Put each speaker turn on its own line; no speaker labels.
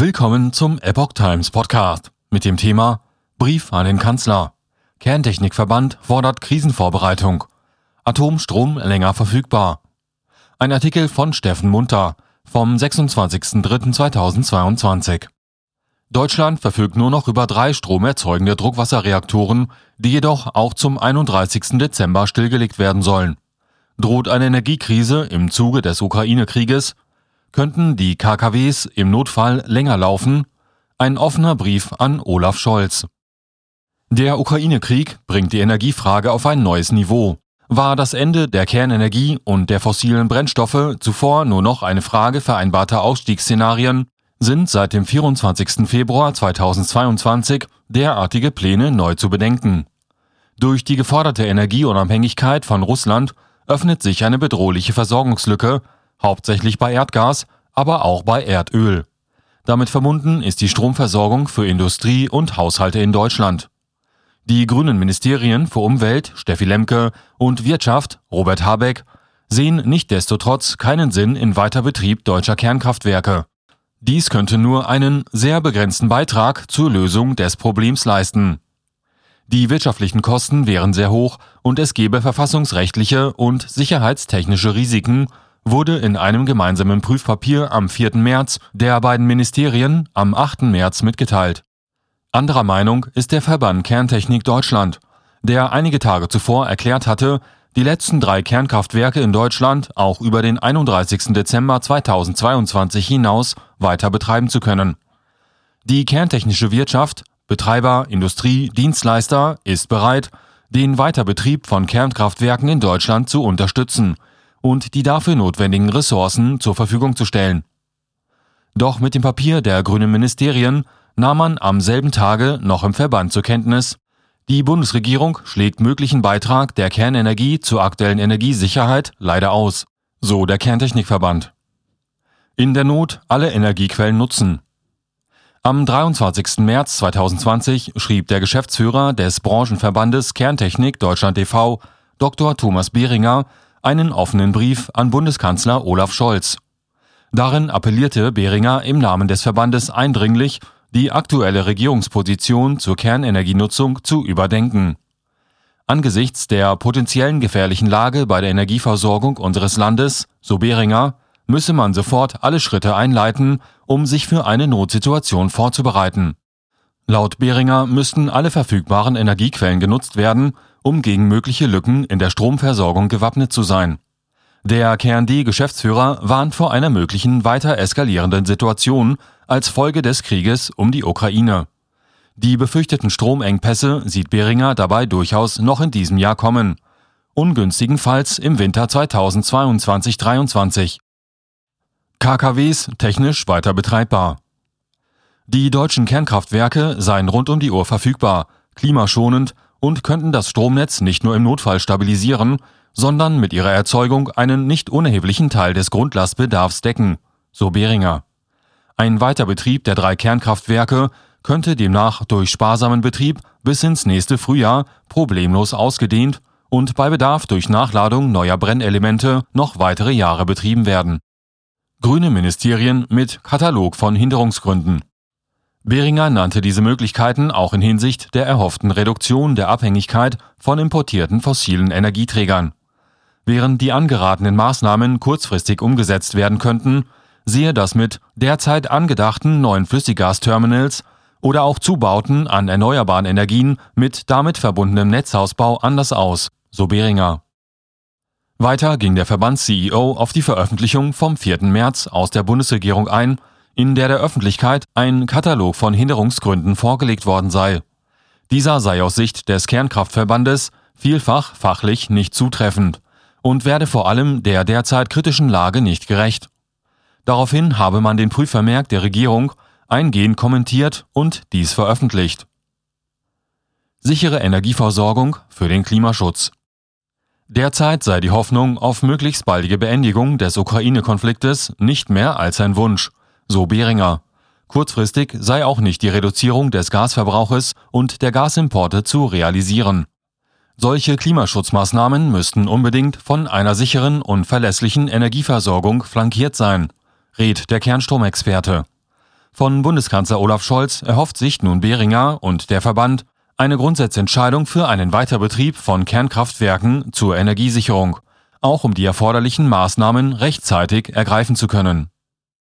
Willkommen zum Epoch Times Podcast mit dem Thema Brief an den Kanzler. Kerntechnikverband fordert Krisenvorbereitung. Atomstrom länger verfügbar. Ein Artikel von Steffen Munter vom 26.03.2022. Deutschland verfügt nur noch über drei stromerzeugende Druckwasserreaktoren, die jedoch auch zum 31. Dezember stillgelegt werden sollen. Droht eine Energiekrise im Zuge des Ukraine-Krieges, könnten die KKWs im Notfall länger laufen, ein offener Brief an Olaf Scholz. Der Ukraine-Krieg bringt die Energiefrage auf ein neues Niveau. War das Ende der Kernenergie und der fossilen Brennstoffe zuvor nur noch eine Frage vereinbarter Ausstiegsszenarien, sind seit dem 24. Februar 2022 derartige Pläne neu zu bedenken. Durch die geforderte Energieunabhängigkeit von Russland öffnet sich eine bedrohliche Versorgungslücke, hauptsächlich bei Erdgas, aber auch bei Erdöl. Damit verbunden ist die Stromversorgung für Industrie und Haushalte in Deutschland. Die grünen Ministerien für Umwelt, Steffi Lemke, und Wirtschaft, Robert Habeck, sehen nichtdestotrotz keinen Sinn in Weiterbetrieb deutscher Kernkraftwerke. Dies könnte nur einen sehr begrenzten Beitrag zur Lösung des Problems leisten. Die wirtschaftlichen Kosten wären sehr hoch und es gäbe verfassungsrechtliche und sicherheitstechnische Risiken, wurde in einem gemeinsamen Prüfpapier am 4. März der beiden Ministerien am 8. März mitgeteilt. Anderer Meinung ist der Verband Kerntechnik Deutschland, der einige Tage zuvor erklärt hatte, die letzten drei Kernkraftwerke in Deutschland auch über den 31. Dezember 2022 hinaus weiter betreiben zu können. Die kerntechnische Wirtschaft, Betreiber, Industrie, Dienstleister ist bereit, den Weiterbetrieb von Kernkraftwerken in Deutschland zu unterstützen und die dafür notwendigen Ressourcen zur Verfügung zu stellen. Doch mit dem Papier der grünen Ministerien nahm man am selben Tage noch im Verband zur Kenntnis, die Bundesregierung schlägt möglichen Beitrag der Kernenergie zur aktuellen Energiesicherheit leider aus, so der Kerntechnikverband. In der Not alle Energiequellen nutzen. Am 23. März 2020 schrieb der Geschäftsführer des Branchenverbandes Kerntechnik Deutschland e.V., Dr. Thomas Behringer, einen offenen Brief an Bundeskanzler Olaf Scholz. Darin appellierte Behringer im Namen des Verbandes eindringlich, die aktuelle Regierungsposition zur Kernenergienutzung zu überdenken. Angesichts der potenziellen gefährlichen Lage bei der Energieversorgung unseres Landes, so Behringer, müsse man sofort alle Schritte einleiten, um sich für eine Notsituation vorzubereiten. Laut Behringer müssten alle verfügbaren Energiequellen genutzt werden, um gegen mögliche Lücken in der Stromversorgung gewappnet zu sein. Der KND-Geschäftsführer warnt vor einer möglichen weiter eskalierenden Situation als Folge des Krieges um die Ukraine. Die befürchteten Stromengpässe sieht Behringer dabei durchaus noch in diesem Jahr kommen, ungünstigenfalls im Winter 2022-23. KKWs technisch weiter betreibbar. Die deutschen Kernkraftwerke seien rund um die Uhr verfügbar, klimaschonend und könnten das Stromnetz nicht nur im Notfall stabilisieren, sondern mit ihrer Erzeugung einen nicht unerheblichen Teil des Grundlastbedarfs decken, so Behringer. Ein Weiterbetrieb der drei Kernkraftwerke könnte demnach durch sparsamen Betrieb bis ins nächste Frühjahr problemlos ausgedehnt und bei Bedarf durch Nachladung neuer Brennelemente noch weitere Jahre betrieben werden. Grüne Ministerien mit Katalog von Hinderungsgründen. Behringer nannte diese Möglichkeiten auch in Hinsicht der erhofften Reduktion der Abhängigkeit von importierten fossilen Energieträgern. Während die angeratenen Maßnahmen kurzfristig umgesetzt werden könnten, sehe das mit derzeit angedachten neuen Flüssiggasterminals oder auch Zubauten an erneuerbaren Energien mit damit verbundenem Netzausbau anders aus, so Behringer. Weiter ging der Verbands-CEO auf die Veröffentlichung vom 4. März aus der Bundesregierung ein, in der der Öffentlichkeit ein Katalog von Hinderungsgründen vorgelegt worden sei. Dieser sei aus Sicht des Kernkraftverbandes vielfach fachlich nicht zutreffend und werde vor allem der derzeit kritischen Lage nicht gerecht. Daraufhin habe man den Prüfvermerk der Regierung eingehend kommentiert und dies veröffentlicht. Sichere Energieversorgung für den Klimaschutz. Derzeit sei die Hoffnung auf möglichst baldige Beendigung des Ukraine-Konfliktes nicht mehr als ein Wunsch, so Behringer. Kurzfristig sei auch nicht die Reduzierung des Gasverbrauches und der Gasimporte zu realisieren. Solche Klimaschutzmaßnahmen müssten unbedingt von einer sicheren und verlässlichen Energieversorgung flankiert sein, rät der Kernstromexperte. Von Bundeskanzler Olaf Scholz erhofft sich nun Behringer und der Verband eine Grundsatzentscheidung für einen Weiterbetrieb von Kernkraftwerken zur Energiesicherung, auch um die erforderlichen Maßnahmen rechtzeitig ergreifen zu können.